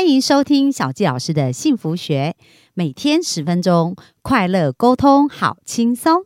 欢迎收听小纪老师的幸福学，每天十分钟，快乐沟通，好轻松。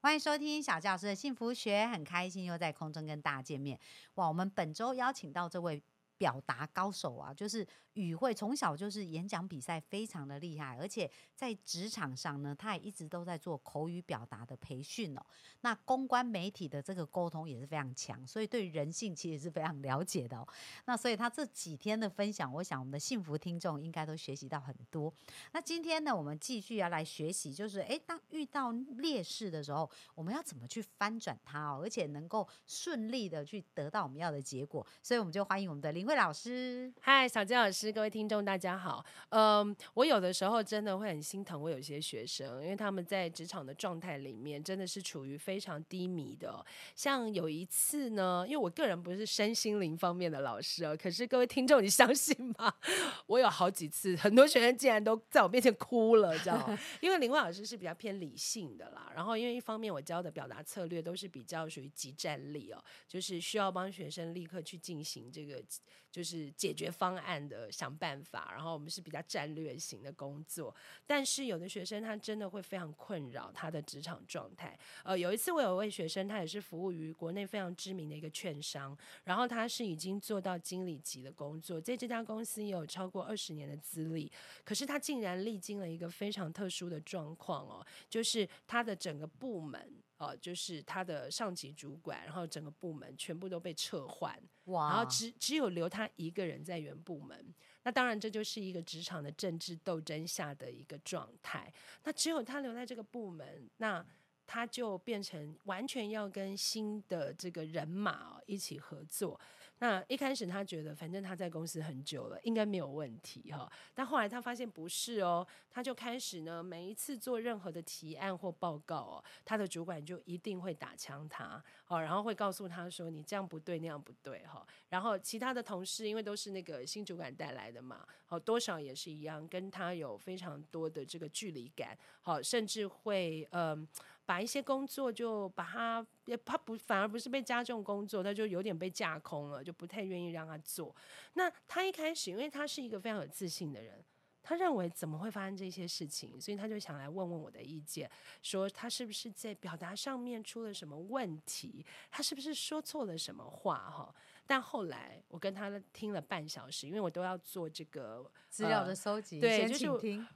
欢迎收听小纪老师的幸福学，很开心又在空中跟大家见面。哇，我们本周邀请到这位表达高手啊，就是。语会从小就是演讲比赛非常的厉害，而且在职场上呢，他也一直都在做口语表达的培训哦。那公关媒体的这个沟通也是非常强，所以对人性其实是非常了解的哦。那所以他这几天的分享，我想我们的幸福听众应该都学习到很多。那今天呢，我们继续要来学习，就是诶，当遇到劣势的时候，我们要怎么去翻转它哦，而且能够顺利的去得到我们要的结果。所以我们就欢迎我们的林慧老师。嗨，小金老师。各位听众，大家好。嗯，我有的时候真的会很心疼我有些学生，因为他们在职场的状态里面真的是处于非常低迷的。像有一次呢，因为我个人不是身心灵方面的老师哦，可是各位听众，你相信吗？我有好几次，很多学生竟然都在我面前哭了，知道吗？因为林慧老师是比较偏理性的啦。然后，因为一方面我教的表达策略都是比较属于即战力哦，就是需要帮学生立刻去进行这个。就是解决方案的想办法，然后我们是比较战略型的工作。但是有的学生他真的会非常困扰他的职场状态。呃，有一次我有一位学生，他也是服务于国内非常知名的一个券商，然后他是已经做到经理级的工作，在这家公司也有超过二十年的资历。可是他竟然历经了一个非常特殊的状况哦，就是他的整个部门。呃，就是他的上级主管，然后整个部门全部都被撤换，哇！然后只只有留他一个人在原部门。那当然，这就是一个职场的政治斗争下的一个状态。那只有他留在这个部门，那他就变成完全要跟新的这个人马一起合作。那一开始他觉得，反正他在公司很久了，应该没有问题哈。但后来他发现不是哦，他就开始呢，每一次做任何的提案或报告哦，他的主管就一定会打枪他，哦，然后会告诉他说你这样不对，那样不对哈。然后其他的同事因为都是那个新主管带来的嘛，好多少也是一样，跟他有非常多的这个距离感，好，甚至会嗯。把一些工作就把他也，他不反而不是被加重工作，他就有点被架空了，就不太愿意让他做。那他一开始，因为他是一个非常有自信的人，他认为怎么会发生这些事情，所以他就想来问问我的意见，说他是不是在表达上面出了什么问题，他是不是说错了什么话哈。但后来我跟他听了半小时，因为我都要做这个资料的搜集，对，就是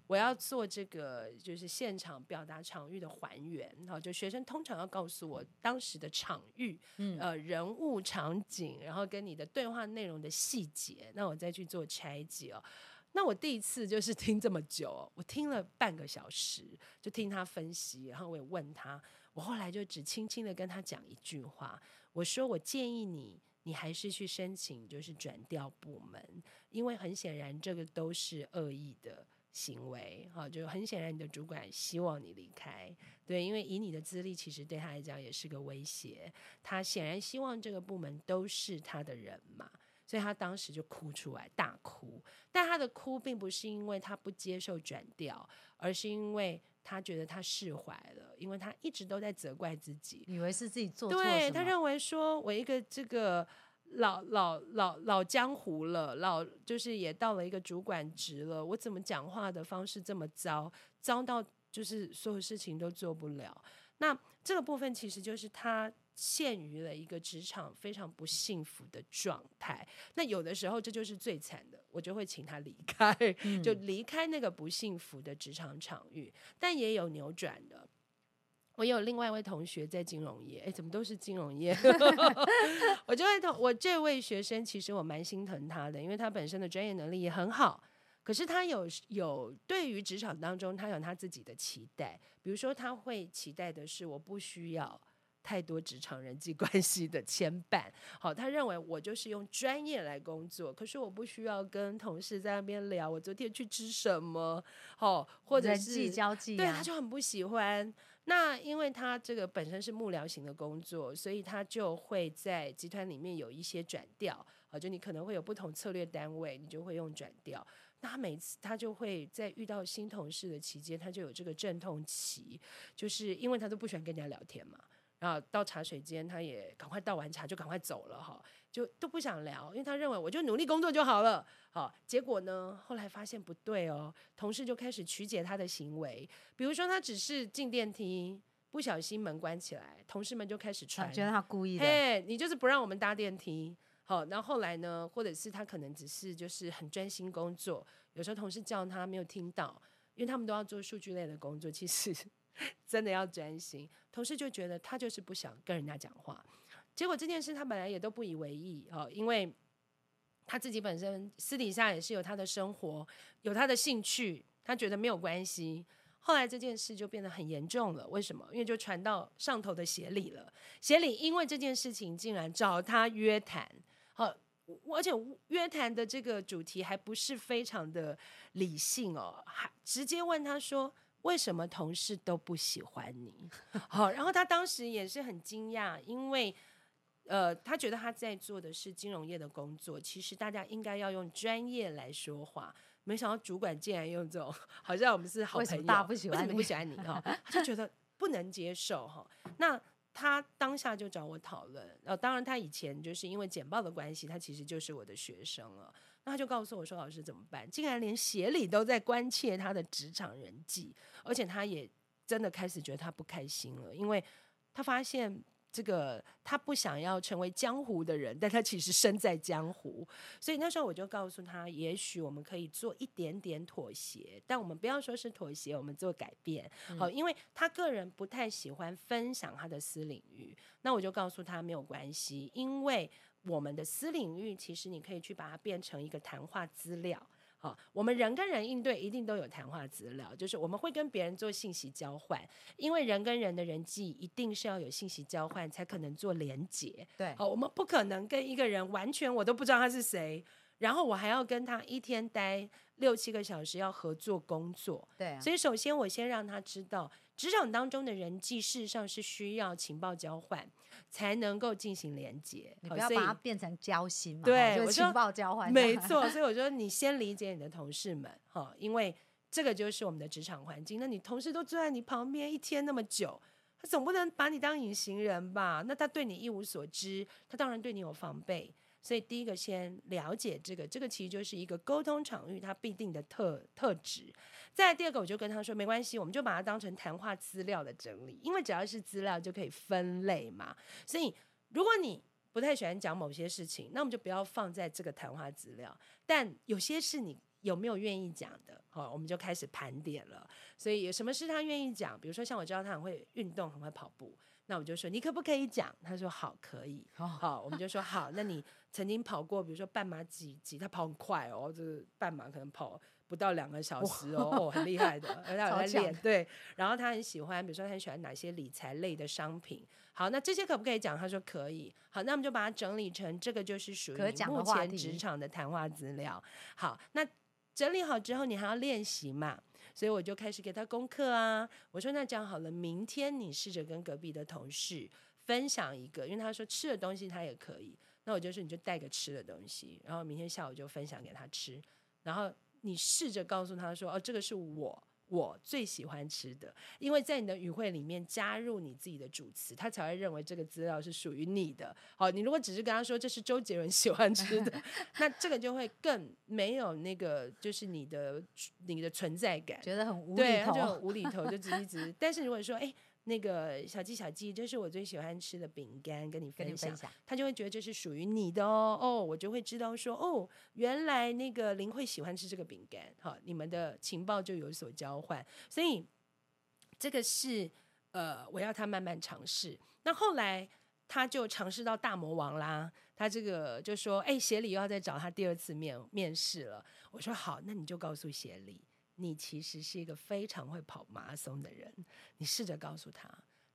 我要做这个就是现场表达场域的还原，好，就学生通常要告诉我当时的场域，嗯，呃，人物场景，然后跟你的对话内容的细节，那我再去做拆解哦。那我第一次就是听这么久，我听了半个小时，就听他分析，然后我也问他，我后来就只轻轻的跟他讲一句话，我说我建议你。你还是去申请，就是转调部门，因为很显然这个都是恶意的行为，哈，就很显然你的主管希望你离开，对，因为以你的资历，其实对他来讲也是个威胁，他显然希望这个部门都是他的人嘛，所以他当时就哭出来，大哭，但他的哭并不是因为他不接受转调，而是因为。他觉得他释怀了，因为他一直都在责怪自己，以为是自己做错对他认为说，我一个这个老老老老江湖了，老就是也到了一个主管职了，我怎么讲话的方式这么糟，糟到就是所有事情都做不了。那这个部分其实就是他。陷于了一个职场非常不幸福的状态，那有的时候这就是最惨的，我就会请他离开，就离开那个不幸福的职场场域。但也有扭转的，我有另外一位同学在金融业，哎，怎么都是金融业？我就会同我这位学生，其实我蛮心疼他的，因为他本身的专业能力也很好，可是他有有对于职场当中，他有他自己的期待，比如说他会期待的是，我不需要。太多职场人际关系的牵绊，好，他认为我就是用专业来工作，可是我不需要跟同事在那边聊我昨天去吃什么，好，或者是人际交际，对，他就很不喜欢。那因为他这个本身是幕僚型的工作，所以他就会在集团里面有一些转调，啊，就你可能会有不同策略单位，你就会用转调。那他每次他就会在遇到新同事的期间，他就有这个阵痛期，就是因为他都不喜欢跟人家聊天嘛。然后到茶水间，他也赶快倒完茶就赶快走了哈，就都不想聊，因为他认为我就努力工作就好了。好，结果呢，后来发现不对哦，同事就开始曲解他的行为，比如说他只是进电梯不小心门关起来，同事们就开始传，觉得他故意的，哎，你就是不让我们搭电梯。好，然后后来呢，或者是他可能只是就是很专心工作，有时候同事叫他没有听到，因为他们都要做数据类的工作，其实。真的要专心，同事就觉得他就是不想跟人家讲话，结果这件事他本来也都不以为意哦，因为他自己本身私底下也是有他的生活，有他的兴趣，他觉得没有关系。后来这件事就变得很严重了，为什么？因为就传到上头的协理了，协理因为这件事情竟然找他约谈，好，而且约谈的这个主题还不是非常的理性哦，还直接问他说。为什么同事都不喜欢你？好，然后他当时也是很惊讶，因为呃，他觉得他在做的是金融业的工作，其实大家应该要用专业来说话。没想到主管竟然用这种，好像我们是好朋友，不喜欢你，不喜欢你哈，就觉得不能接受哈。那他当下就找我讨论，呃，当然他以前就是因为简报的关系，他其实就是我的学生了。那他就告诉我说：“老师怎么办？竟然连协理都在关切他的职场人际，而且他也真的开始觉得他不开心了，因为他发现这个他不想要成为江湖的人，但他其实身在江湖。所以那时候我就告诉他，也许我们可以做一点点妥协，但我们不要说是妥协，我们做改变。好，因为他个人不太喜欢分享他的私领域，那我就告诉他没有关系，因为。”我们的私领域，其实你可以去把它变成一个谈话资料。好，我们人跟人应对一定都有谈话资料，就是我们会跟别人做信息交换，因为人跟人的人际一定是要有信息交换才可能做连结。对，好，我们不可能跟一个人完全我都不知道他是谁，然后我还要跟他一天待六七个小时要合作工作。对，所以首先我先让他知道。职场当中的人际，事实上是需要情报交换才能够进行连接。你不要把它变成交心嘛？对，我情报交换。没错，所以我说你先理解你的同事们哈，因为这个就是我们的职场环境。那你同事都坐在你旁边一天那么久，他总不能把你当隐形人吧？那他对你一无所知，他当然对你有防备。所以第一个先了解这个，这个其实就是一个沟通场域它必定的特特质。再第二个，我就跟他说没关系，我们就把它当成谈话资料的整理，因为只要是资料就可以分类嘛。所以如果你不太喜欢讲某些事情，那我们就不要放在这个谈话资料。但有些是你有没有愿意讲的，好，我们就开始盘点了。所以有什么是他愿意讲？比如说像我知道他很会运动，很会跑步。那我就说你可不可以讲？他说好，可以。好，我们就说好。那你曾经跑过，比如说半马几几？他跑很快哦，就是半马可能跑不到两个小时哦，很厉害的。而他有在练，对。然后他很喜欢，比如说他很喜欢哪些理财类的商品。好，那这些可不可以讲？他说可以。好，那我们就把它整理成这个就是属于目前职场的谈话资料。好，那整理好之后，你还要练习嘛？所以我就开始给他功课啊，我说那这样好了，明天你试着跟隔壁的同事分享一个，因为他说吃的东西他也可以，那我就说你就带个吃的东西，然后明天下午就分享给他吃，然后你试着告诉他说，哦，这个是我。我最喜欢吃的，因为在你的语汇里面加入你自己的主词，他才会认为这个资料是属于你的。好，你如果只是跟他说这是周杰伦喜欢吃的，那这个就会更没有那个就是你的你的存在感，觉得很无厘头，就无厘头，就只一直。但是如果说，哎。那个小鸡小鸡，这是我最喜欢吃的饼干，跟你分享，他就会觉得这是属于你的哦哦，我就会知道说哦，原来那个林慧喜欢吃这个饼干，好，你们的情报就有所交换，所以这个是呃，我要他慢慢尝试。那后来他就尝试到大魔王啦，他这个就说，哎，协理又要再找他第二次面面试了。我说好，那你就告诉协理。你其实是一个非常会跑马拉松的人，你试着告诉他。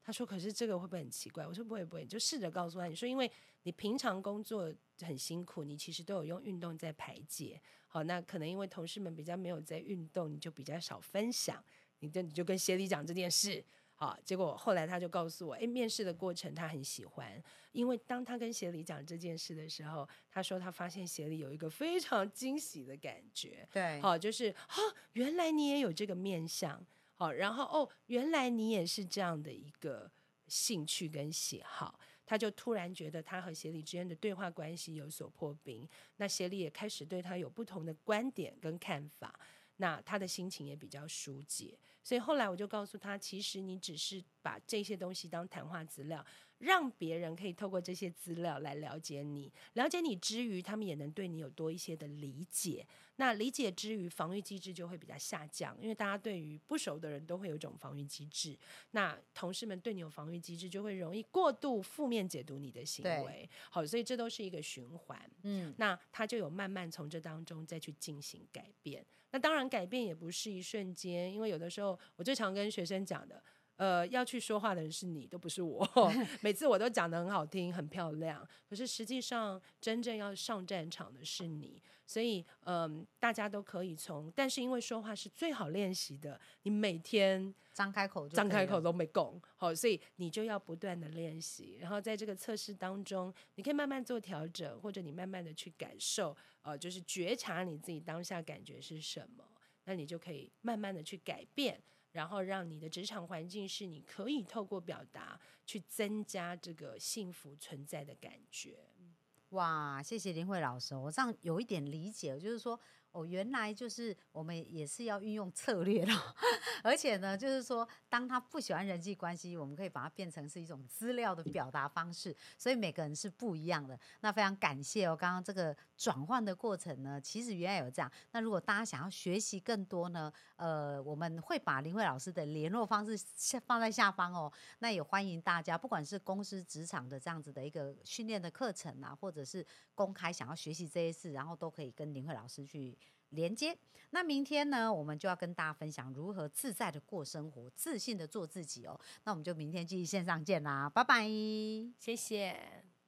他说：“可是这个会不会很奇怪？”我说：“不会，不会，你就试着告诉他。你说，因为你平常工作很辛苦，你其实都有用运动在排解。好，那可能因为同事们比较没有在运动，你就比较少分享。你就你就跟协理讲这件事。”好，结果后来他就告诉我，哎，面试的过程他很喜欢，因为当他跟协理讲这件事的时候，他说他发现协理有一个非常惊喜的感觉，对，好，就是啊，原来你也有这个面相，好，然后哦，原来你也是这样的一个兴趣跟喜好，他就突然觉得他和协理之间的对话关系有所破冰，那协理也开始对他有不同的观点跟看法，那他的心情也比较疏解。所以后来我就告诉他，其实你只是把这些东西当谈话资料，让别人可以透过这些资料来了解你，了解你之余，他们也能对你有多一些的理解。那理解之余，防御机制就会比较下降，因为大家对于不熟的人都会有一种防御机制。那同事们对你有防御机制，就会容易过度负面解读你的行为。好，所以这都是一个循环。嗯，那他就有慢慢从这当中再去进行改变。那当然，改变也不是一瞬间，因为有的时候，我最常跟学生讲的，呃，要去说话的人是你，都不是我。每次我都讲的很好听、很漂亮，可是实际上真正要上战场的是你。所以，嗯，大家都可以从，但是因为说话是最好练习的，你每天张开口、张开口都没够，好，所以你就要不断的练习，然后在这个测试当中，你可以慢慢做调整，或者你慢慢的去感受，呃，就是觉察你自己当下感觉是什么，那你就可以慢慢的去改变，然后让你的职场环境是你可以透过表达去增加这个幸福存在的感觉。哇，谢谢林慧老师，我这样有一点理解，就是说。哦，原来就是我们也是要运用策略的，而且呢，就是说，当他不喜欢人际关系，我们可以把它变成是一种资料的表达方式，所以每个人是不一样的。那非常感谢哦，刚刚这个转换的过程呢，其实原来有这样。那如果大家想要学习更多呢，呃，我们会把林慧老师的联络方式下放在下方哦。那也欢迎大家，不管是公司职场的这样子的一个训练的课程啊，或者是公开想要学习这些事，然后都可以跟林慧老师去。连接，那明天呢，我们就要跟大家分享如何自在的过生活，自信的做自己哦。那我们就明天继续线上见啦，拜拜，谢谢。